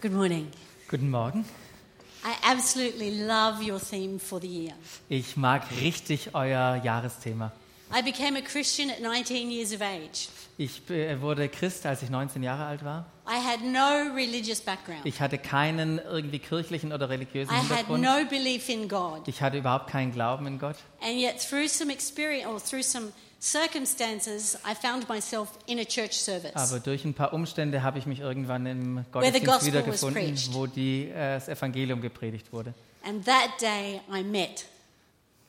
Good morning. Guten Morgen. I absolutely love your theme for the year. Ich mag richtig euer Jahresthema. I became a Christian at 19 years of age. Ich äh, wurde Christ, als ich 19 Jahre alt war. I had no religious background. Ich hatte keinen irgendwie kirchlichen oder religiösen I had Hintergrund. no belief in God. Ich hatte überhaupt keinen Glauben in Gott. And yet, through some experience or through some circumstances, I found myself in a church service. Aber durch ein paar Umstände habe ich mich irgendwann im Gottesdienst wiedergefunden, wo die, äh, das Evangelium gepredigt wurde. And that day, I met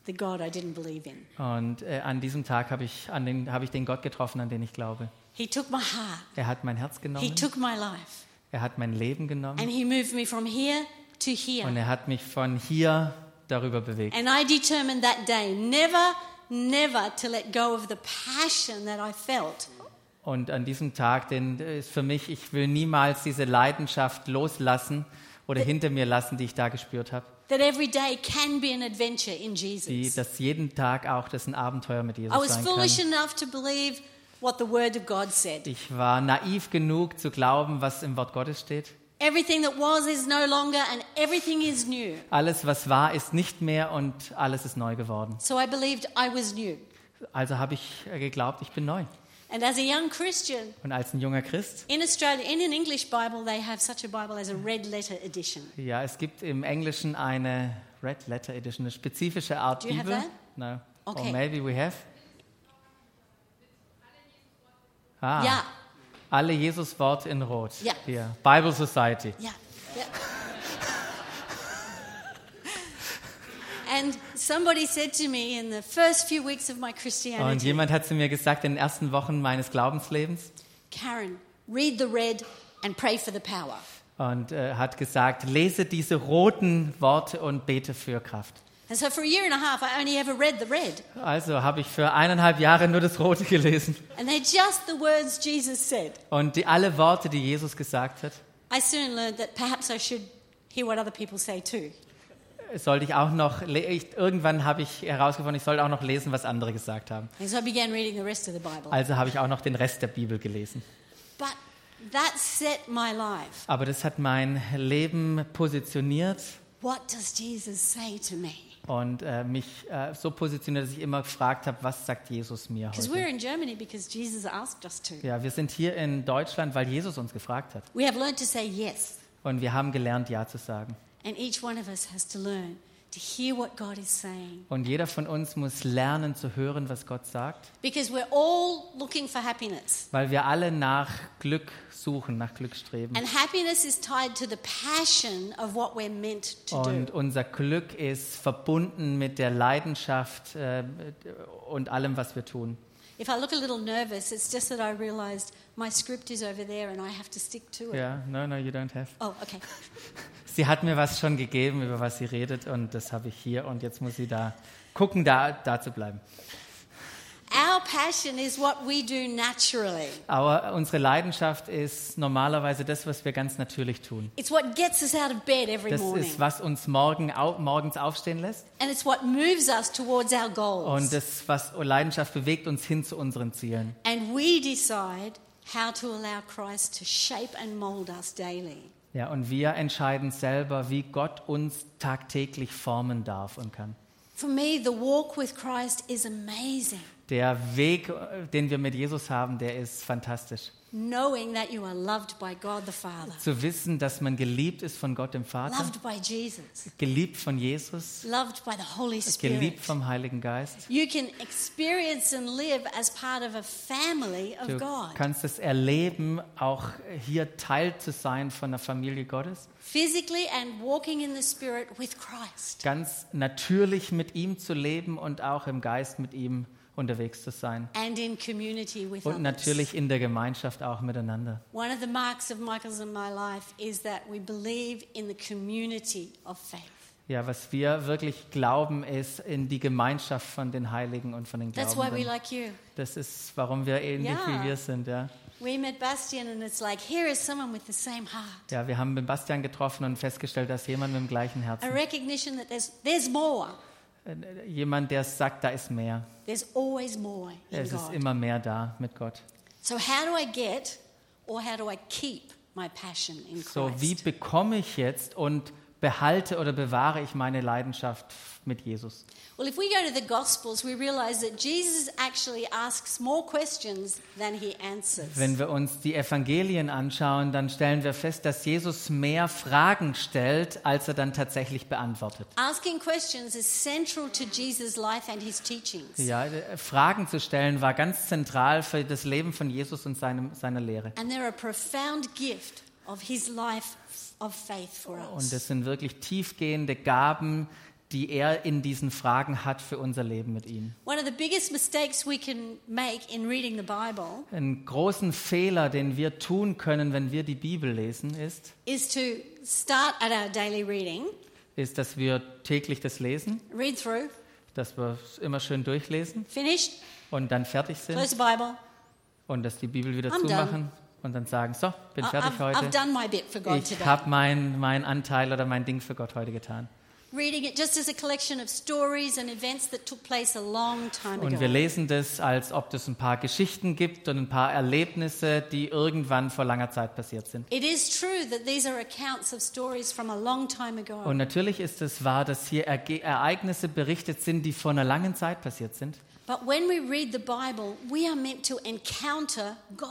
the God I didn't believe in. Und äh, an diesem Tag habe ich, an den, habe ich den Gott getroffen, an den ich glaube. He took my heart, Er hat mein Herz He genommen, took my life, er hat mein Leben genommen and He moved me from here to und er hat mich von hier darüber bewegt. And I determined that day never, never to let go of the passion that I felt. Und an diesem Tag, den äh, ist für mich, ich will niemals diese Leidenschaft loslassen oder hinter mir lassen, die ich da gespürt habe. That every day can be an adventure in Die, Jesus. dass jeden Tag auch das ein Abenteuer mit I Jesus was sein foolish kann. enough to believe what the Word of God said. Ich war naiv genug zu glauben, was im Wort Gottes steht. Everything that was is no longer, and everything is new. Alles, was war, ist nicht mehr und alles ist neu geworden. So I believed I was new. Also habe ich äh, geglaubt, ich bin neu. And as a young Christian, Und als ein junger Christ, in Australia, in an English Bible, they have such a Bible as a red letter edition. ja, es gibt im Englischen eine Red Letter Edition, eine spezifische Art Do you have Bibel. that? No. Okay. Or maybe we have. Ah, Ja, alle Jesus-Worte in Rot. Ja. Hier, Bible Society. yeah, yeah. and somebody said to me in the first few weeks of my Und Christianity, jemand hat zu mir gesagt, in den ersten Wochen meines Glaubenslebens, Karen, read the red and pray for the power. und äh, hat gesagt, lese diese roten Worte und bete für Kraft. And so for a year and a half, I only ever read the red. Also habe ich für eineinhalb Jahre nur das Rote gelesen. And they're just the words Jesus said. Und die, alle Worte, die Jesus gesagt hat, I soon learned that perhaps I should hear what other people say too. sollte ich auch noch, ich, irgendwann habe ich herausgefunden, ich sollte auch noch lesen, was andere gesagt haben. So I began reading the rest of the Bible. Also habe ich auch noch den Rest der Bibel gelesen. But that set my life. Aber das hat mein Leben positioniert What does Jesus say to me? Und äh, mich äh, so positioniert, dass ich immer gefragt habe, was sagt Jesus mir Because heute? we're in Germany because Jesus asked us to. Ja, wir sind hier in Deutschland, weil Jesus uns gefragt hat. We have learned to say yes. Und wir haben gelernt, Ja zu sagen. And each one of us has to learn to hear what God is saying. Und jeder von uns muss lernen zu hören, was Gott sagt, Because we're all looking for happiness. weil wir alle nach Glück suchen, nach Glück streben. And happiness is tied to the passion of what we're meant to Und do. unser Glück ist verbunden mit der Leidenschaft äh, und allem, was wir tun. If I look a little nervous, it's just that I realized my script is over there and I have to stick to it. Ja, no, no, you don't have. Oh, okay. Sie hat mir was schon gegeben, über was sie redet, und das habe ich hier. Und jetzt muss sie da gucken, da, da zu bleiben. Our passion is what we do naturally. Aber unsere Leidenschaft ist normalerweise das, was wir ganz natürlich tun. It's what gets us out of bed every Das morning. ist, was uns morgen, au, morgens aufstehen lässt. And it's what moves us towards our Und goals. das, was Leidenschaft bewegt uns hin zu unseren Zielen. And we decide how to allow Christ to shape and mold us daily. Ja, und wir entscheiden selber, wie Gott uns tagtäglich formen darf und kann. For me, the walk with Christ is amazing. Der Weg, äh, den wir mit Jesus haben, der ist fantastisch. Knowing that you are loved by God the Father, Zu wissen, dass man geliebt ist von Gott dem Vater, loved by Jesus, geliebt von Jesus, loved by the Holy geliebt Spirit. vom Heiligen Geist. You can experience and live as part of a family of Du God. kannst es erleben, auch hier Teil zu sein von der Familie Gottes. Physically and walking in the Spirit with Christ. Ganz natürlich mit ihm zu leben und auch im Geist mit ihm unterwegs zu sein. And in community with Und natürlich in der Gemeinschaft auch miteinander. One of the marks of Michael's and my life is that we believe in the community of faith. Ja, was wir wirklich glauben, ist in die Gemeinschaft von den Heiligen und von den That's why we Glaubenden. like you. Das ist, warum wir ähnlich wie wir sind. Ja. We met Bastian, and it's like, here is someone with the same heart. ja, wir haben mit Bastian getroffen und festgestellt, dass jemand mit dem gleichen A Herzen, recognition that there's, there's more. Jemand, der sagt, da ist mehr. There's always more in Es ist God. immer mehr da mit Gott. So, how do I get or how do I keep my passion in So, wie Christ? bekomme ich jetzt und behalte oder bewahre ich meine Leidenschaft mit Jesus? Well, if we go to the Gospels, we realize that Jesus actually asks more questions than he answers. Wenn wir uns die Evangelien anschauen, dann stellen wir fest, dass Jesus mehr Fragen stellt, als er dann tatsächlich beantwortet. Asking questions is central to Jesus' life and his teachings. Ja, äh, Fragen zu stellen war ganz zentral für das Leben von Jesus und seinem, seiner Lehre. And they're a profound gift of his life Und das sind wirklich tiefgehende Gaben, die er in diesen Fragen hat für unser Leben mit ihm. One of the biggest mistakes we can make in reading the Bible Einen großen Fehler, den wir tun können, wenn wir die Bibel lesen, ist, is to start at our daily reading, ist, dass wir täglich das lesen, read through, dass wir es immer schön durchlesen finished, und dann fertig sind close the Bible. und dass die Bibel wieder I'm zumachen und dann sagen, so, bin fertig I've, I've heute. done my bit for God Ich habe meinen mein Anteil oder mein Ding für Gott heute getan. Reading it just as a collection of stories and events that took place a long time Und wir ago. lesen das, als ob es ein paar Geschichten gibt und ein paar Erlebnisse, die irgendwann vor langer Zeit passiert sind. It is true that these are accounts of stories from a long time ago. Und natürlich ist es wahr, dass hier Ereignisse berichtet sind, die vor einer langen Zeit passiert sind. But when we read the Bible, we are meant to encounter God.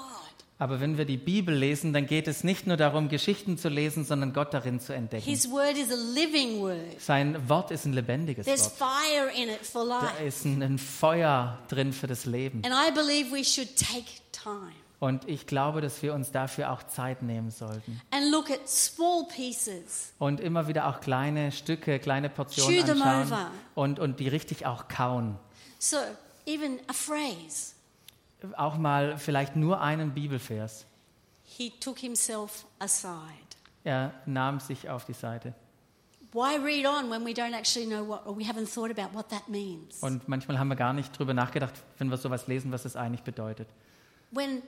Aber wenn wir die Bibel lesen, dann geht es nicht nur darum, Geschichten zu lesen, sondern Gott darin zu entdecken. His word is a living word. Sein Wort ist ein lebendiges There's Wort. fire in it for Da life. ist ein ein Feuer drin für das Leben. And I believe we should take time Und ich glaube, dass wir uns dafür auch Zeit nehmen sollten. and look at small pieces. Und immer wieder auch kleine Stücke, kleine Portionen anschauen und, und die richtig auch kauen. So, even a phrase, Auch mal vielleicht nur einen Bibelvers. he took himself aside. Er nahm sich auf die Seite. Why read on when we don't actually know what, or we haven't thought about what that means? Und manchmal haben wir gar nicht drüber nachgedacht, wenn wir sowas lesen, was das eigentlich bedeutet. When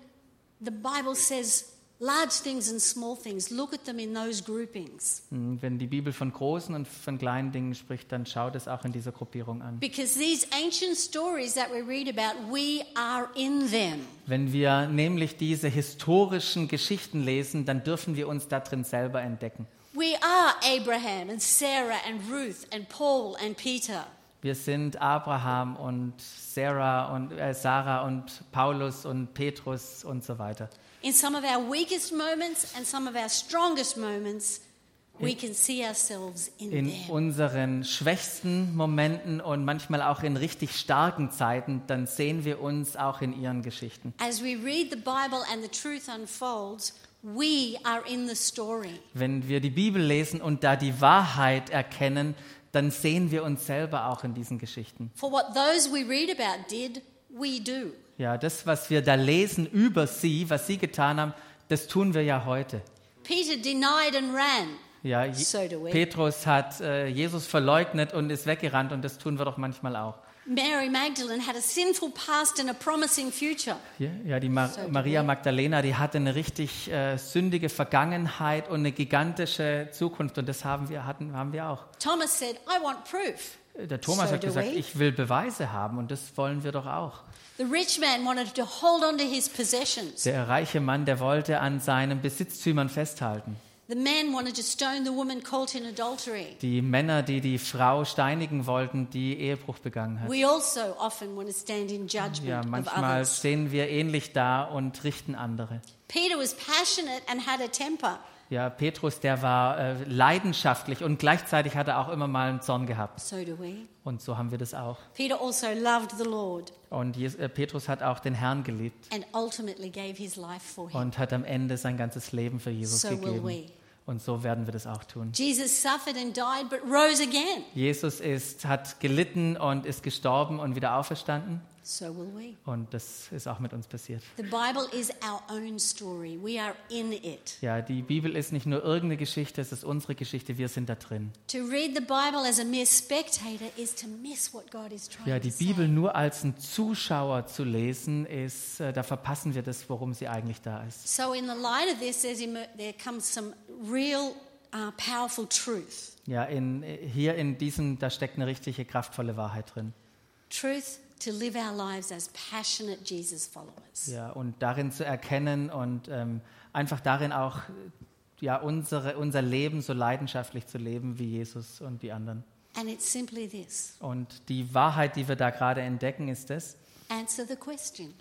the Bible says large things and small things, look at them in those groupings. Hm, Wenn die Bibel von großen und von kleinen Dingen spricht, dann schaut es auch in dieser Gruppierung an. Because these ancient stories that we read about, we are in them. Wenn wir nämlich diese historischen Geschichten lesen, dann dürfen wir uns da drin selber entdecken. We are Abraham and Sarah and Ruth and Paul and Peter. Wir sind Abraham und Sarah und äh, Sarah und Paulus und Petrus und so weiter. In some of our weakest moments and some of our strongest moments, we can see ourselves in, In them. unseren schwächsten Momenten und manchmal auch in richtig starken Zeiten, dann sehen wir uns auch in ihren Geschichten. As we read the Bible and the truth unfolds, we are in the story. Wenn wir die Bibel lesen und da die Wahrheit erkennen, dann sehen wir uns selber auch in diesen Geschichten. For what those we read about did, we do. Ja, das, was wir da lesen über sie, was sie getan haben, das tun wir ja heute. Peter denied and ran. Ja, Je- So do we. Petrus hat äh, Jesus verleugnet und ist weggerannt und das tun wir doch manchmal auch. Mary Magdalene had a sinful past and a promising future. Ja, ja die Ma So Maria. Magdalena, die hatte eine richtig äh, sündige Vergangenheit und eine gigantische Zukunft und das haben wir, hatten, haben wir auch. Thomas said, I want proof. Der Thomas So hat gesagt, ich will Beweise haben und das wollen wir doch auch. The rich man wanted to hold on to his possessions. Der reiche Mann, der wollte an seinen Besitztümern festhalten. The man wanted to stone the woman caught in adultery. Die Männer, die die Frau steinigen wollten, die Ehebruch begangen hat. We also often want to stand in judgment Ja, of manchmal others. stehen wir ähnlich da und richten andere. Peter was passionate and had a temper. Ja, Petrus, der war äh, leidenschaftlich und gleichzeitig hat er auch immer mal einen Zorn gehabt. So do we. Und so haben wir das auch. Peter also loved the Lord Und Jes äh, Petrus hat auch den Herrn geliebt and ultimately gave his life for him. und hat am Ende sein ganzes Leben für Jesus So will gegeben. we. Und so werden wir das auch tun. Jesus suffered and died but rose again. Jesus ist, hat gelitten und ist gestorben und wieder auferstanden. So will we. Und das ist auch mit uns passiert. The Bible is our own story. We are in it. Ja, die Bibel ist nicht nur irgendeine Geschichte, es ist unsere Geschichte, wir sind da drin. To read the Bible as a mere spectator is to miss what God is trying Ja, to die. Bibel nur als ein Zuschauer zu lesen, ist, äh, da verpassen wir das, worum sie eigentlich da ist. So, in the light of this, there comes some real uh, powerful truth. Ja, in, hier in diesem, da steckt eine richtige kraftvolle Wahrheit drin. Truth to live our lives as passionate Jesus followers. Ja, und darin zu erkennen und ähm, einfach darin auch ja, unsere, unser Leben so leidenschaftlich zu leben wie Jesus und die anderen. And it's simply this Und die Wahrheit, die wir da gerade entdecken, ist es, answer the question.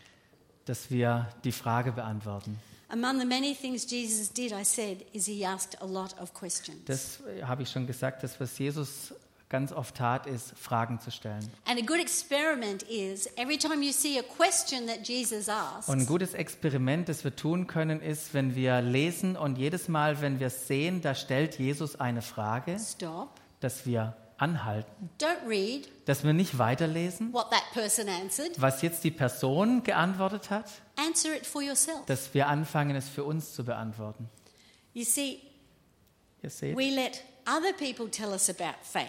dass wir die Frage beantworten. Among the many things Jesus did, I said, is he asked a lot of questions. Das äh, habe ich schon gesagt, das, was Jesus ganz oft tat, ist, Fragen zu stellen. And a good experiment is every time you see a question that Jesus asks, Und ein gutes Experiment, das wir tun können, ist, wenn wir lesen und jedes Mal, wenn wir sehen, da stellt Jesus eine Frage, stop, dass wir anhalten, read dass wir nicht weiterlesen, what that person answered, was jetzt die Person geantwortet hat, answer it for yourself. dass wir anfangen, es für uns zu beantworten. You see, Ihr seht? we let other people tell us about faith.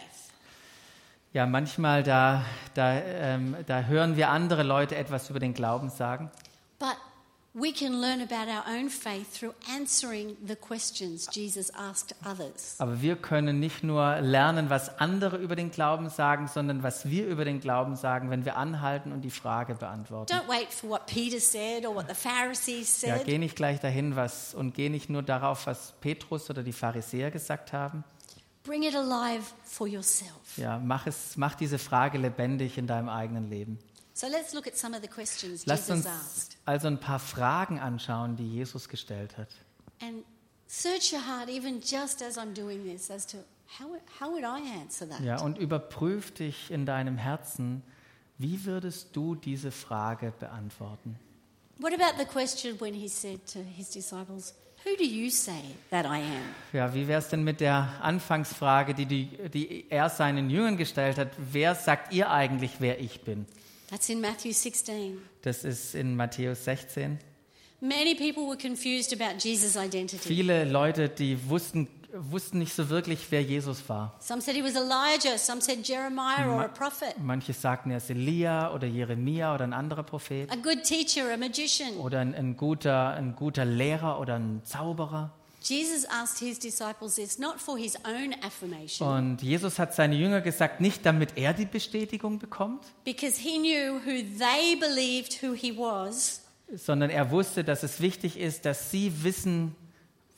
Ja, manchmal da, da, ähm, da hören wir andere Leute etwas über den Glauben sagen. But we can learn about our own faith through answering the questions Jesus asked others. Aber wir können nicht nur lernen, was andere über den Glauben sagen, sondern was wir über den Glauben sagen, wenn wir anhalten und die Frage beantworten. Don't wait for what Peter said or what the Pharisees Ja, said. geh nicht gleich dahin was, und geh nicht nur darauf, was Petrus oder die Pharisäer gesagt haben. Bring it alive for yourself. Ja, mach, es, mach diese Frage lebendig in deinem eigenen Leben. So let's look at some of the questions Lasst Jesus uns asked. also ein paar Fragen anschauen, die Jesus gestellt hat. And search your heart, even just as I'm doing this, as to how, how would I answer that? Ja, und überprüf dich in deinem Herzen, wie würdest du diese Frage beantworten? What about the question when he said to his disciples, Who do you say that I am? Ja, wie wäre es denn mit der Anfangsfrage, die, die, die er seinen Jüngern gestellt hat? Wer sagt ihr eigentlich, wer ich bin? That's in Matthew 16. Das ist in Matthäus 16. Many people were confused about Jesus' identity. Viele Leute, die wussten, wussten nicht so wirklich, wer Jesus war. Manche sagten, er ist Elia oder Jeremia oder ein anderer Prophet a good teacher, a magician. oder ein, ein, guter, ein guter Lehrer oder ein Zauberer. Jesus asked his disciples this not for his own affirmation, Und Jesus hat seine Jünger gesagt, nicht damit er die Bestätigung bekommt, because he knew who they believed who he was, sondern er wusste, dass es wichtig ist, dass sie wissen,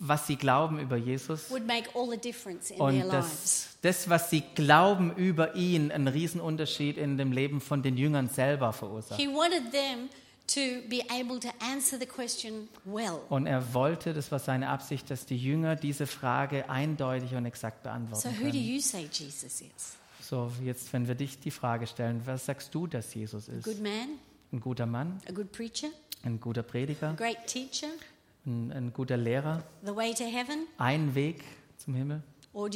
was sie glauben über Jesus would make all the difference in their und lives. dass das, was sie glauben über ihn, einen Riesenunterschied in dem Leben von den Jüngern selber verursacht. He wanted them to be able to answer the question well. Und er wollte, das war seine Absicht, dass die Jünger diese Frage eindeutig und exakt So, beantworten who do können. you say Jesus is? So, jetzt, wenn wir dich die Frage stellen, was sagst du, dass Jesus A ist? good man, Ein guter Mann, a good preacher, ein guter a Prediger, great teacher, ein, ein guter Lehrer, the way to heaven? ein Weg zum Himmel? Oh.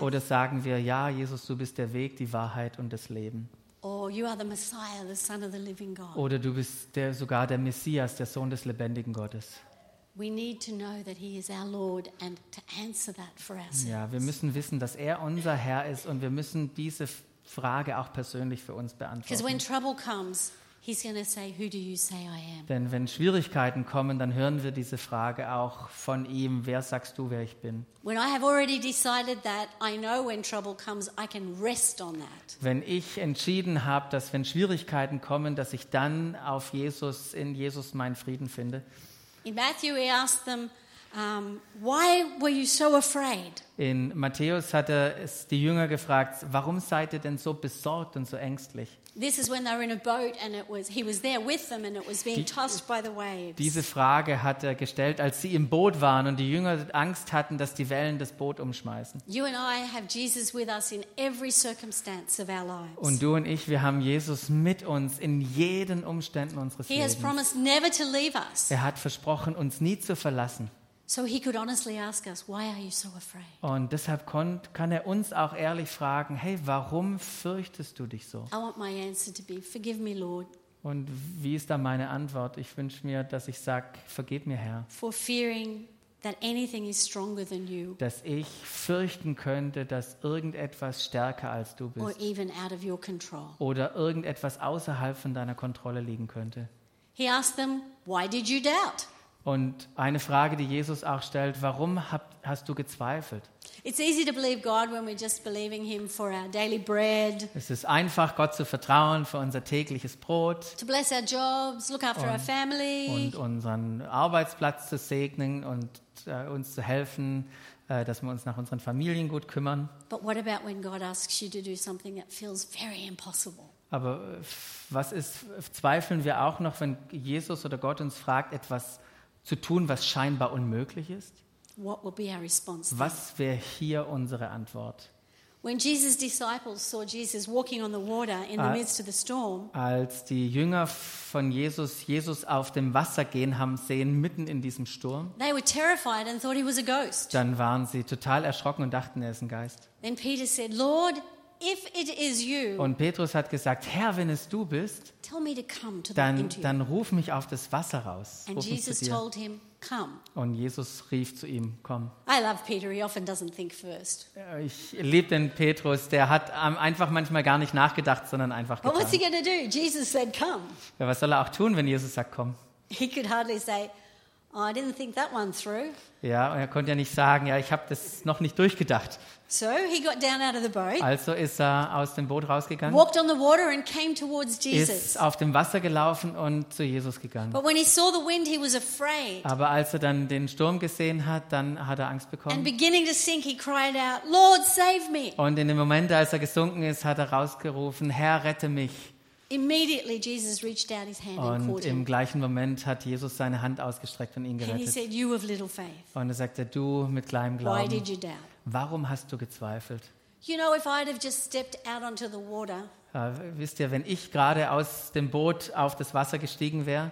Oder sagen wir, ja, Jesus, du bist der Weg, die Wahrheit und das Leben? Oder du bist der, sogar der Messias, der Sohn des lebendigen Gottes? Ja, wir müssen wissen, dass er unser Herr ist und wir müssen diese Frage auch persönlich für uns Because when beantworten. trouble comes, say, Who do you say I am? Denn wenn Schwierigkeiten kommen, dann hören wir diese Frage auch von ihm, wer sagst du, wer ich bin? When I have already decided that, I know when trouble comes, I can rest on that. Wenn ich entschieden habe, dass wenn Schwierigkeiten kommen, dass ich dann auf Jesus, in Jesus meinen Frieden finde. In Matthew, he asked them, um, Why were you so afraid? In Matthäus hat er es die Jünger gefragt, warum seid ihr denn so besorgt und so ängstlich? This is when they were in a boat and it was, he was there with them and it was being Die- tossed by the waves. Diese Frage hat er gestellt, als sie im Boot waren und die Jünger Angst hatten, dass die Wellen das Boot umschmeißen. You and I have Jesus with us in every circumstance of our lives. Und du und ich, wir haben Jesus mit uns in jeden Umständen unseres he has Lebens. promised never to leave us. Er hat versprochen, uns nie zu verlassen. So he could honestly ask us, Why are you so afraid? Und deshalb kann er uns auch ehrlich fragen, hey, warum fürchtest du dich so? I want my answer to be, Forgive me, Lord, Und wie ist da meine Antwort? Ich wünsche mir, dass ich sage, vergib mir, Herr, for fearing that anything is stronger than you dass ich fürchten könnte, dass irgendetwas stärker als du or bist even out of your control. oder irgendetwas außerhalb von deiner Kontrolle liegen könnte. He asked them, Why did you doubt? Und eine Frage, die Jesus auch stellt, warum hab, hast du gezweifelt? Es ist einfach, Gott zu vertrauen für unser tägliches Brot to bless our jobs, look after our family. und unseren Arbeitsplatz zu segnen und äh, uns zu helfen, äh, dass wir uns nach unseren Familien gut kümmern. Aber äh, was ist, zweifeln wir auch noch, wenn Jesus oder Gott uns fragt, etwas zu tun, was scheinbar unmöglich ist? What will be our response? then? Was wäre hier unsere Antwort? When Jesus' disciples saw Jesus walking on the water in the midst of the storm, Als die Jünger von Jesus Jesus auf dem Wasser gehen haben sehen, mitten in diesem Sturm, they were terrified and thought he was a ghost. dann waren sie total erschrocken und dachten, er ist ein Geist. Then Peter said, Lord, you, Und Petrus hat gesagt, Herr, wenn es du bist, tell me to come to the, dann, dann ruf mich auf das Wasser raus. And Jesus told him, Come. Und Jesus rief zu ihm, komm. I love Peter. He often doesn't think first. Ja, Ich liebe den Petrus, der hat einfach manchmal gar nicht nachgedacht, sondern einfach But what's he getan. do? Jesus said, Come. Ja, was soll er auch tun, wenn Jesus sagt, komm? He could hardly say, oh, I didn't think that one through. Ja, und er konnte ja nicht sagen, ja, ich habe das noch nicht durchgedacht. So he got down out of the boat, Also ist er aus dem Boot rausgegangen, walked on the water, and came towards Jesus. ist auf dem Wasser gelaufen und zu Jesus gegangen. But when he saw the wind, he was afraid. Aber als er dann den Sturm gesehen hat, dann hat er Angst And bekommen. beginning to sink, he cried out, Lord, save me. Und in dem Moment, als er gesunken ist, hat er rausgerufen, Herr, rette mich. Immediately, Jesus reached out his hand and Und caught im gleichen Moment hat Jesus seine Hand ausgestreckt und ihn And he gerettet. said, You of little faith, Und er sagte, du mit kleinem why did Glauben, you doubt? warum hast du gezweifelt? You know, if I'd have just stepped out onto the water, Äh, wisst ihr, wenn ich gerade aus dem Boot auf das Wasser gestiegen wäre,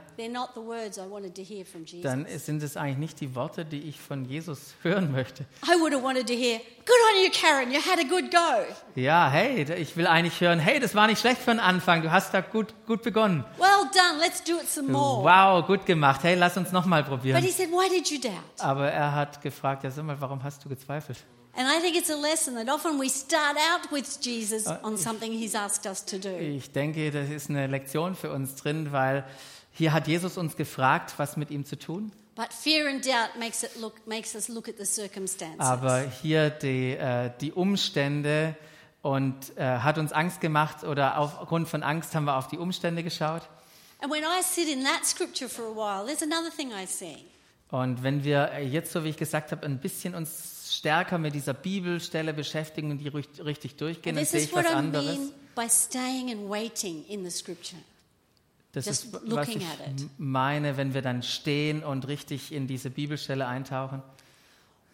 dann sind es eigentlich nicht die Worte, die ich von Jesus hören möchte. I would have wanted to hear, Good on you, Karen, you had a good go. Ja, hey, ich will eigentlich hören, hey, das war nicht schlecht für den Anfang, du hast da gut, gut begonnen. Well done, let's do it some more. Wow, gut gemacht, hey, lass uns nochmal But probieren. he said, Why did you doubt? Aber er hat gefragt, ja, sag mal, warum hast du gezweifelt? And I think it's a lesson that often we start out with Jesus on something he's asked us to do. Ich denke, das ist eine Lektion für uns drin, weil hier hat Jesus uns gefragt, was mit ihm zu tun. But fear and doubt makes, it look, makes us look at the circumstances. Aber hier die, äh, die Umstände und äh, hat uns Angst gemacht oder aufgrund von Angst haben wir auf die Umstände geschaut. and when I sit in that scripture for a while, there's another thing I see. Und wenn wir äh, jetzt, so wie ich gesagt habe, ein bisschen uns stärker mit dieser Bibelstelle beschäftigen und die richt- richtig durchgehen, dann this sehe is ich what was I anderes. mean by staying and waiting in the scripture. Das just ist, was looking ich at it. m- meine, wenn wir dann stehen und richtig in diese Bibelstelle eintauchen.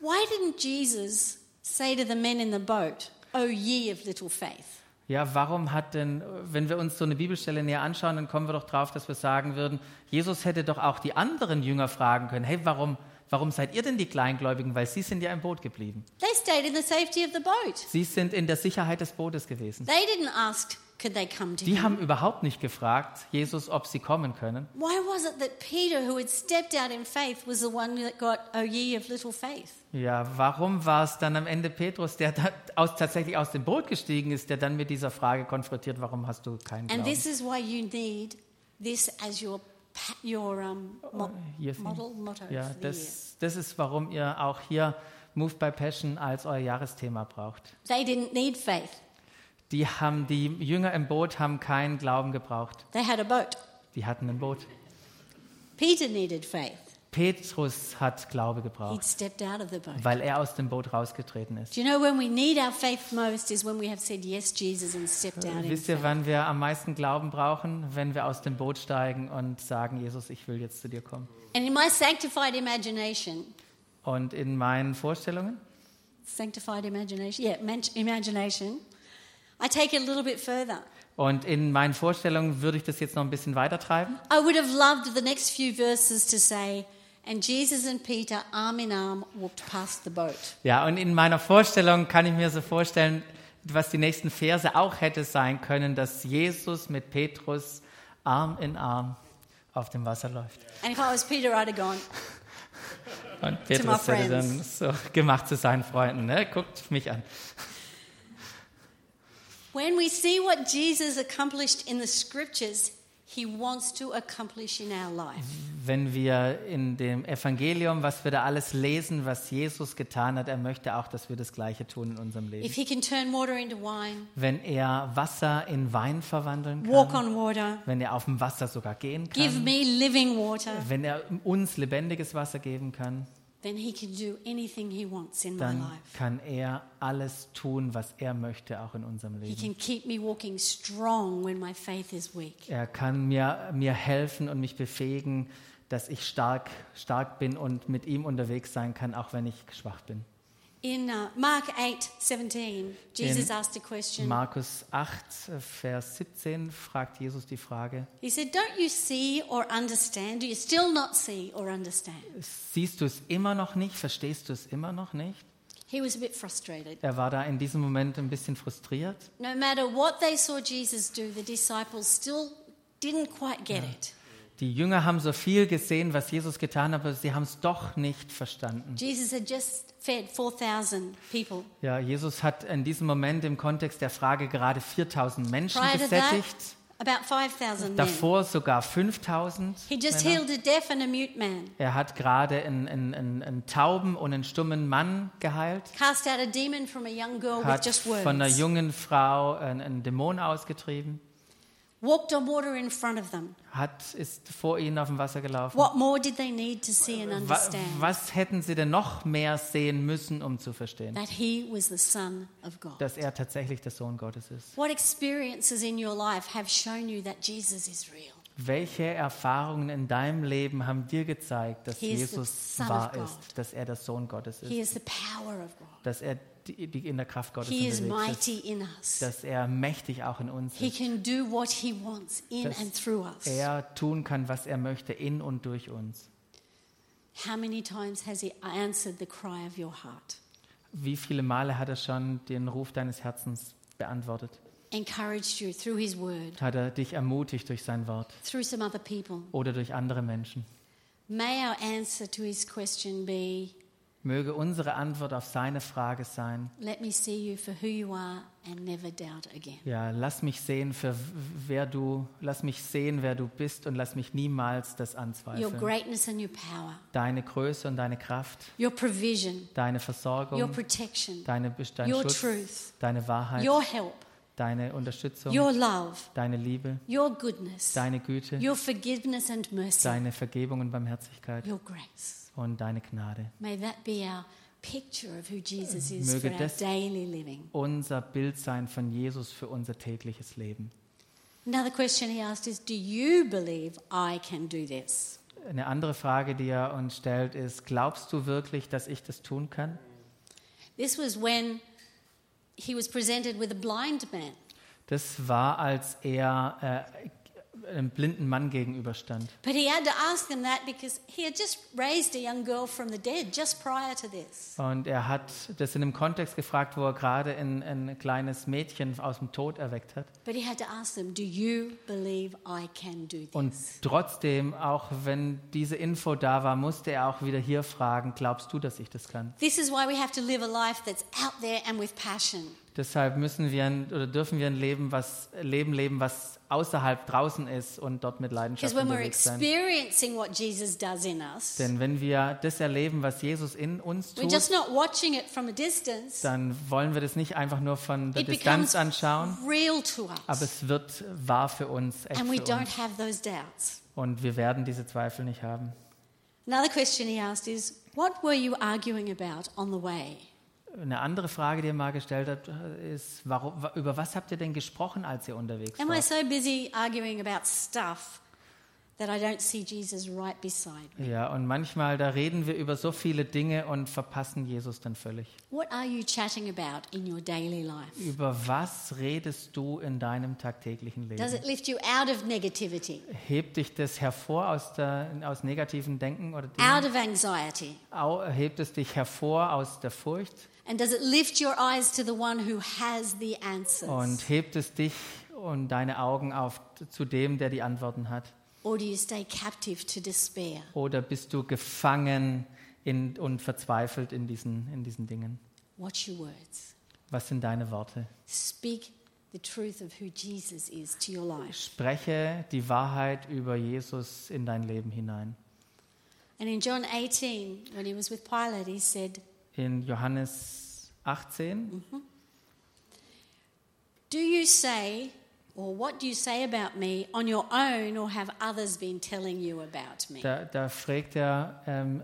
Why didn't Jesus say to the men in the boat, O ye of little faith? Ja, warum hat denn, wenn wir uns so eine Bibelstelle näher anschauen, dann kommen wir doch drauf, dass wir sagen würden, Jesus hätte doch auch die anderen Jünger fragen können, hey, warum, warum seid ihr denn die Kleingläubigen? Weil sie sind ja im Boot geblieben. They stayed in the safety of the boat. Sie sind in der Sicherheit des Bootes gewesen. They didn't ask, could they come to Die haben überhaupt nicht gefragt, Jesus, ob sie kommen können. Why was it that Peter, who had stepped out in faith, was the one that got, O ye of little faith? Ja, warum war es dann am Ende Petrus, der da aus, tatsächlich aus dem Boot gestiegen ist, der dann mit dieser Frage konfrontiert, warum hast du keinen And Glauben? this is why you need this as your, your um, mo- Hier sind- model motto Ja, for the year. das, das ist, warum ihr auch hier Move by Passion als euer Jahresthema braucht. They didn't need faith. Die, haben, die Jünger im Boot haben keinen Glauben gebraucht. They had a boat. Die hatten ein Boot. Peter needed faith. Petrus hat Glaube gebraucht, stepped out of the boat. weil er aus dem Boot rausgetreten ist. Wisst ihr, wann wir am meisten Glauben brauchen? Wenn wir aus dem Boot steigen und sagen, Jesus, ich will jetzt zu dir kommen. And in my sanctified imagination, Und in meinen Vorstellungen, sanctified imagination, yeah, imagination, I take it a little bit further. und in meinen Vorstellungen würde ich das jetzt noch ein bisschen weiter treiben. I would have loved the next few verses to say, and Jesus and Peter, arm in arm, walked past the boat. Ja, und in meiner Vorstellung kann ich mir so vorstellen, was die nächsten Verse auch hätte sein können, dass Jesus mit Petrus Arm in Arm auf dem Wasser läuft. And if I was Peter, I'd have gone, Und Petrus hätte dann so gemacht zu seinen Freunden, ne? guckt mich an. when we see what Jesus accomplished in the scriptures, He wants to accomplish in our life. Wenn wir in dem Evangelium, was wir da alles lesen, was Jesus getan hat, er möchte auch, dass wir das Gleiche tun in unserem Leben. If He can turn water into wine, Wenn er Wasser in Wein verwandeln walk kann, on water, wenn er auf dem Wasser sogar gehen give kann, me living water, wenn er uns lebendiges Wasser geben kann, then He can do anything He wants in my dann kann er alles tun, was er möchte, auch in unserem He Leben. can keep me walking strong when my faith is weak. Er kann mir, mir helfen und mich befähigen, dass ich stark, stark bin und mit ihm unterwegs sein kann, auch wenn ich schwach bin. In uh, Mark 8 17, Jesus In asked a question. Markus 8, Vers 17 fragt Jesus die Frage, He said, Don't you see or understand? Do you still not see or understand? siehst du es immer noch nicht, verstehst du es immer noch nicht? He was a bit frustrated. Er war da in diesem Moment ein bisschen frustriert. No matter what they saw Jesus do, the disciples still didn't quite get it. Die Jünger haben so viel gesehen, was Jesus getan hat, aber sie haben es doch nicht verstanden. Jesus had just fed 4,000 people. Ja, Jesus hat in diesem Moment im Kontext der Frage gerade 4000 Menschen Prior that, gesättigt, 5,000 men. davor sogar 5000. He just Männer. healed a deaf and a mute man, Er hat gerade einen, einen, einen, einen tauben und einen stummen Mann geheilt, cast out a demon from a young girl with hat just von einer words, jungen Frau einen, einen Dämon ausgetrieben, walked on water in front of them. hat, ist vor ihnen auf dem Wasser gelaufen. What more did they need to see and understand? Was hätten sie denn noch mehr sehen müssen, um zu verstehen, That he was the Son of God. dass er tatsächlich der Sohn Gottes ist? What experiences in your life have shown you that Jesus is real? Welche Erfahrungen in deinem Leben haben dir gezeigt, dass He Jesus wahr ist, dass er der Sohn Gottes He ist, is the power of God. dass er die, die in der Kraft Gottes He is unterwegs ist, in us. dass er mächtig auch in uns He ist, can do what he wants in dass and through us. er tun kann, was er möchte in und durch uns. How many times has he answered the cry of your heart? Wie viele Male hat er schon den Ruf deines Herzens beantwortet? Encouraged you through his word, Hat er dich ermutigt durch sein Wort through some other people? oder durch andere Menschen? May our answer to his question be Möge unsere Antwort auf seine Frage sein, ja, lass mich sehen, für wer du, lass mich sehen, wer du bist und lass mich niemals das Your anzweifeln. greatness and your power, Deine Größe und deine Kraft, your provision, deine your Versorgung, protection, deine, dein your Schutz, truth, deine Wahrheit, your help, deine Unterstützung, your love, deine Liebe, your goodness, deine Güte, your forgiveness and mercy, deine Vergebung und Barmherzigkeit. Your grace. Und deine Gnade. May that be our picture of who Jesus is Möge for our das- daily living. Unser Bild sein von Jesus für unser tägliches Leben. Another question he asked is Do you believe I can do this? Eine andere Frage, die er uns stellt, ist, glaubst du wirklich, dass ich das tun kann? This was when he was presented with a blind man. Das war, als er äh, einem blinden Mann gegenüberstand. But he had to ask him that because he had just raised a young girl from the dead just prior to this. Und er hat das in einem Kontext gefragt, wo er gerade ein, ein kleines Mädchen aus dem Tod erweckt hat. But he had to ask them, Do you believe I can do Und this? trotzdem, auch wenn diese Info da war, musste er auch wieder hier fragen, glaubst du, dass ich das kann? This is why we have to live a life that's out there and with passion. Deshalb müssen wir ein, oder dürfen wir ein Leben, was, Leben leben, was außerhalb draußen ist und dort mit Leidenschaft unterwegs sein. us, Denn wenn wir das erleben, was Jesus in uns tut, just not watching it from a distance. dann wollen wir das nicht einfach nur von der Distanz anschauen, real to aber es wird wahr für uns, echt And we für don't uns. have those doubts. Und wir werden diese Zweifel nicht haben. Another question he asked is, What were you arguing about on the way? Eine andere Frage, die er mal gestellt hat, ist, warum, wa- über was habt ihr denn gesprochen, als ihr unterwegs Am I wart? so busy arguing about stuff Ja, und manchmal, da reden wir über so viele Dinge und verpassen Jesus dann völlig. What are you chatting about in your daily life? Über was redest du in deinem tagtäglichen Does Leben? it lift you out of negativity, Hebt dich das hervor aus, der, aus negativen Denken oder out Dingen? of anxiety? Hebt es dich hervor aus der Furcht? And does it lift your eyes to the one who has the answers? Und hebt es dich und deine Augen auf zu dem, der die Antworten hat? Or do you stay captive to despair? Oder bist du gefangen in, und verzweifelt in diesen, in diesen Dingen? Watch your words. Was sind deine Worte? Speak the truth of who Jesus is to your life. Spreche die Wahrheit über Jesus in dein Leben hinein. And in John 18, when he was with Pilate, he said, In Johannes 18 Do you say, or what do you say about me on your own, or have others been telling you about me? Da, da fragt er ähm,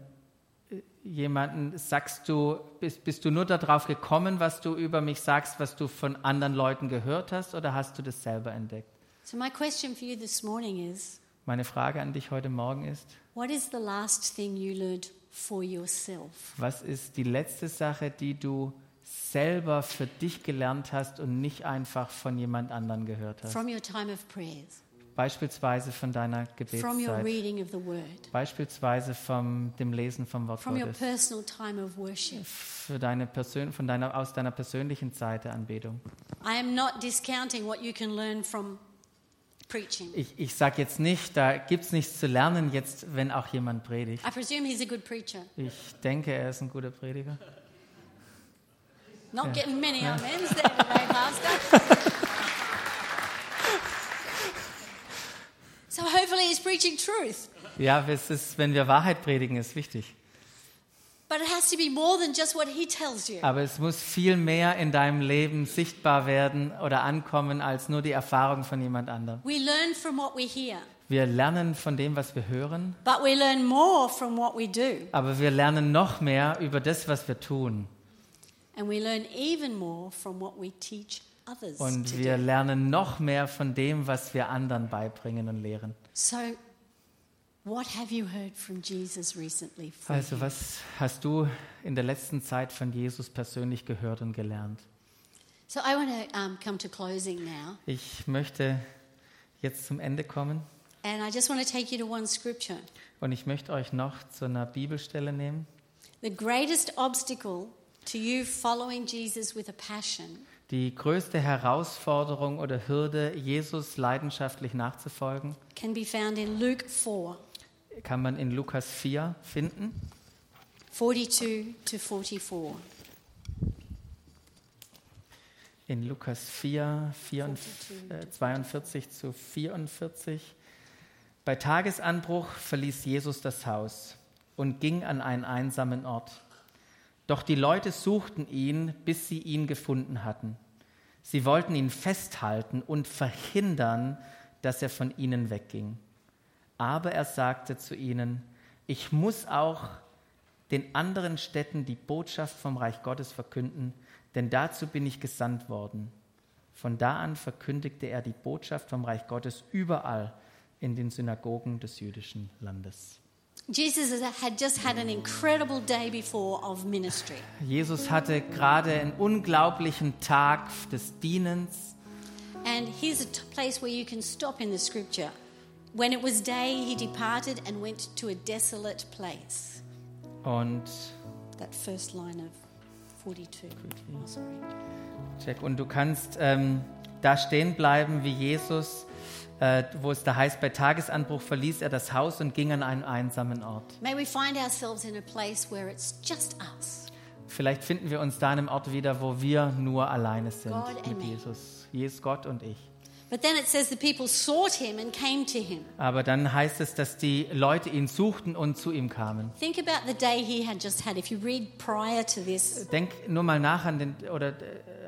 jemanden, sagst du, bist, bist du nur darauf gekommen, was du über mich sagst, was du von anderen Leuten gehört hast, oder hast du das selber entdeckt? So, my question for you this morning is Meine Frage an dich heute Morgen ist, what is the last thing you learned for yourself? was ist die letzte Sache, die du selber für dich gelernt hast und nicht einfach von jemand anderen gehört hast? From your time of prayers, Beispielsweise von deiner Gebetszeit, reading of the word, beispielsweise vom dem Lesen vom Wort from your Gottes, personal time of worship. für deine Persön von deiner, aus deiner persönlichen Zeit der Anbetung. I am not discounting what you can learn from preaching. Ich, ich sage jetzt nicht, da gibt es nichts zu lernen, jetzt, wenn auch jemand predigt. I presume he's a good preacher. Ich denke, er ist ein guter Prediger. Not getting many amens there today, Pastor. so hopefully he's preaching truth. Ja, es ist, wenn wir Wahrheit predigen, ist wichtig. But it has to be more than just what he tells you. Aber es muss viel mehr in deinem Leben sichtbar werden oder ankommen als nur die Erfahrung von jemand anderem. We learn from what we hear, Wir lernen von dem, was wir hören, but we learn more from what we do. aber wir lernen noch mehr über das, was wir tun. Und wir lernen noch mehr von dem, was wir anderen beibringen und lehren. So, what have you heard from Jesus recently? for Also, was hast du in der letzten Zeit von Jesus persönlich gehört und gelernt? So, I want to um, come to closing now. Ich möchte jetzt zum Ende kommen And I just want to take you to one scripture. und ich möchte euch noch zu einer Bibelstelle nehmen. The greatest obstacle to you following Jesus with a passion Die größte Herausforderung oder Hürde, Jesus leidenschaftlich nachzufolgen, can be found in Luke 4 kann man in Lukas 4 finden. 42 to 44. In Lukas 4, 44, äh, 42 zu 44. Bei Tagesanbruch verließ Jesus das Haus und ging an einen einsamen Ort. Doch die Leute suchten ihn, bis sie ihn gefunden hatten. Sie wollten ihn festhalten und verhindern, dass er von ihnen wegging. Aber er sagte zu ihnen, ich muss auch den anderen Städten die Botschaft vom Reich Gottes verkünden, denn dazu bin ich gesandt worden. Von da an verkündigte er die Botschaft vom Reich Gottes überall in den Synagogen des jüdischen Landes. Jesus had just had an incredible day before of ministry. Jesus hatte gerade einen unglaublichen Tag des Dienens And here's a place where you can stop in the scripture. When it was day, he departed and went to a desolate place. und That first line of 42. Oh, sorry. Jack, und du kannst ähm, da stehen bleiben wie Jesus, wo es da heißt, bei Tagesanbruch verließ er das Haus und ging an einen einsamen Ort. May we find ourselves in a place where it's just us. Vielleicht finden wir uns da an einem Ort wieder, wo wir nur alleine sind God mit. Jesus. Jesus, Gott und ich. But then it says the people sought him and came to him. Aber dann heißt es, dass die Leute ihn suchten und zu ihm kamen. Think about the day he had just had. If you read prior to this, Denk nur mal nach an den, oder äh,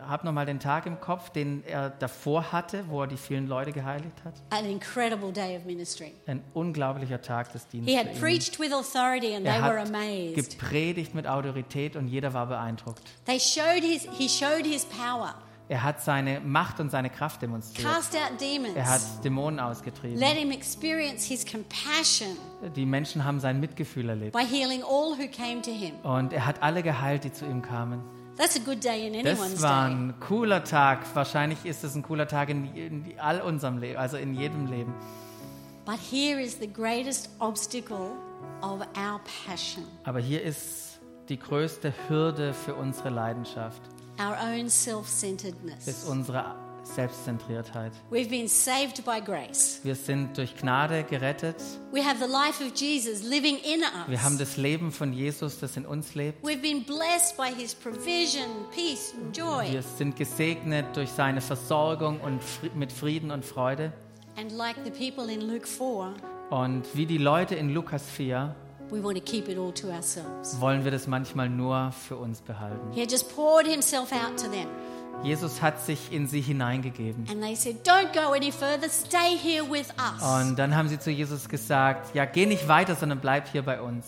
hab noch mal den Tag im Kopf, den er davor hatte, wo er die vielen Leute geheiligt hat. an incredible day of ministry. Ein unglaublicher Tag des Dienstes. He had preached with authority and they Er were hat amazed. gepredigt mit Autorität und jeder war beeindruckt. They showed his, he showed his power, Er hat seine Macht und seine Kraft demonstriert. cast out demons, Er hat Dämonen ausgetrieben. let him experience his compassion Die Menschen haben sein Mitgefühl erlebt. by healing all who came to him. Und er hat alle geheilt, die zu ihm kamen. That's a good day in anyone's Das war ein cooler Tag. Wahrscheinlich ist es ein cooler Tag in, in all unserem Leben, also in jedem Leben. But here is the greatest obstacle of our passion, Aber hier ist die größte Hürde für unsere Leidenschaft. Our own ist self-centeredness. unsere Selbstzentriertheit. We've been saved by grace. Wir sind durch Gnade gerettet. We have the life of Jesus living in Wir haben us. das Leben von Jesus, das in uns lebt. We've been blessed by his provision, peace, and joy. Wir sind gesegnet durch seine Versorgung und mit Frieden und Freude. And like the people in Luke 4, Und wie die Leute in Lukas 4 wollen wir das manchmal nur für uns behalten. He just poured himself out to them. Jesus hat sich in sie hineingegeben. And they said, Don't go any further, stay here with us. Und dann haben sie zu Jesus gesagt, ja, geh nicht weiter, sondern bleib hier bei uns.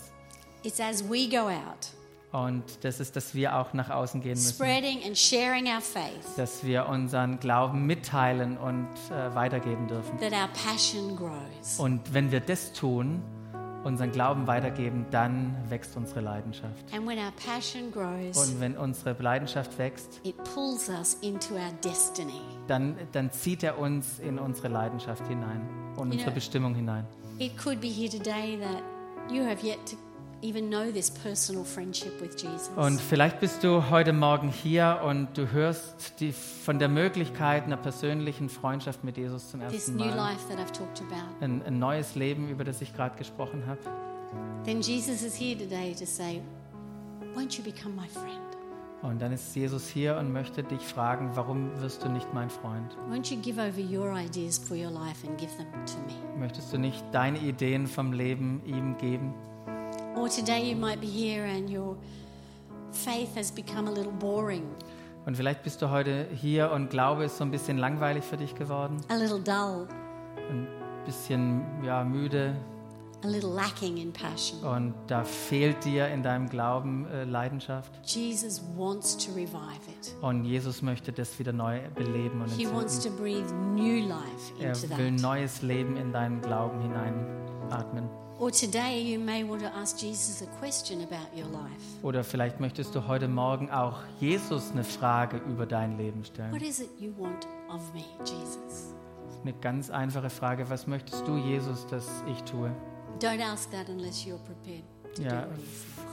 It's as we go out, Und das ist, dass wir auch nach außen gehen müssen. spreading and sharing our faith, Dass wir unseren Glauben mitteilen und äh, weitergeben dürfen. that our passion grows. Und wenn wir das tun, unseren Glauben weitergeben, dann wächst unsere Leidenschaft. And when our passion grows, Und wenn unsere Leidenschaft wächst, it pulls us into our destiny. dann, dann zieht er uns in unsere Leidenschaft hinein und unsere know- Bestimmung hinein. It could be here today that you have yet to Und vielleicht bist du heute Morgen hier und du hörst die, von der Möglichkeit einer persönlichen Freundschaft mit Jesus zum this ersten new Mal. life that I've talked about. Ein, ein neues Leben, über das ich gerade gesprochen habe. Then Jesus is here today to say, Won't you become my friend? Und dann ist Jesus hier und möchte dich fragen, warum wirst du nicht mein Freund? Möchtest du nicht deine Ideen vom Leben ihm geben? Or today you might be here and your faith has become a little boring, Und vielleicht bist du heute hier und Glaube ist so ein bisschen langweilig für dich geworden, a little dull, ein bisschen ja, müde a little lacking in passion. und da fehlt dir in deinem Glauben äh, Leidenschaft. Jesus wants to revive it. Und Jesus möchte das wieder neu beleben und He wants to breathe new life Er into will that. neues Leben in deinen Glauben hineinatmen. Or today you may want to ask Jesus a question about your life. Oder vielleicht möchtest du heute Morgen auch Jesus eine Frage über dein Leben What stellen. is it you want of me, Jesus? Eine ganz einfache Frage. Was möchtest du, Jesus, dass ich tue? Don't ask that unless you're prepared to Ja, do it.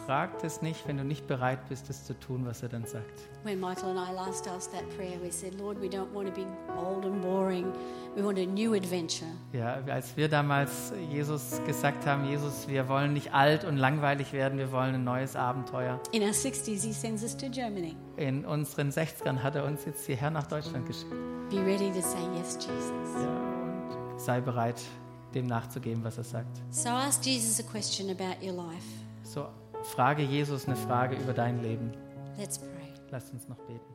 Frag das nicht, wenn du nicht bereit bist, das zu tun, was er dann sagt. When Michael and I last asked that prayer, we said, Lord, we don't want to be old and boring. We want a new adventure. Ja, als wir damals Jesus gesagt haben, Jesus, wir wollen nicht alt und langweilig werden, wir wollen ein neues Abenteuer. In our 60s, he sends us to Germany. In unseren 60ern hat er uns jetzt hierher nach Deutschland geschickt. Be ready to say yes, Jesus. Ja, und sei bereit, dem nachzugeben, was er sagt. So ask Jesus a question about your life. So, frage Jesus eine Frage über dein Leben. Let's pray. Lass uns noch beten.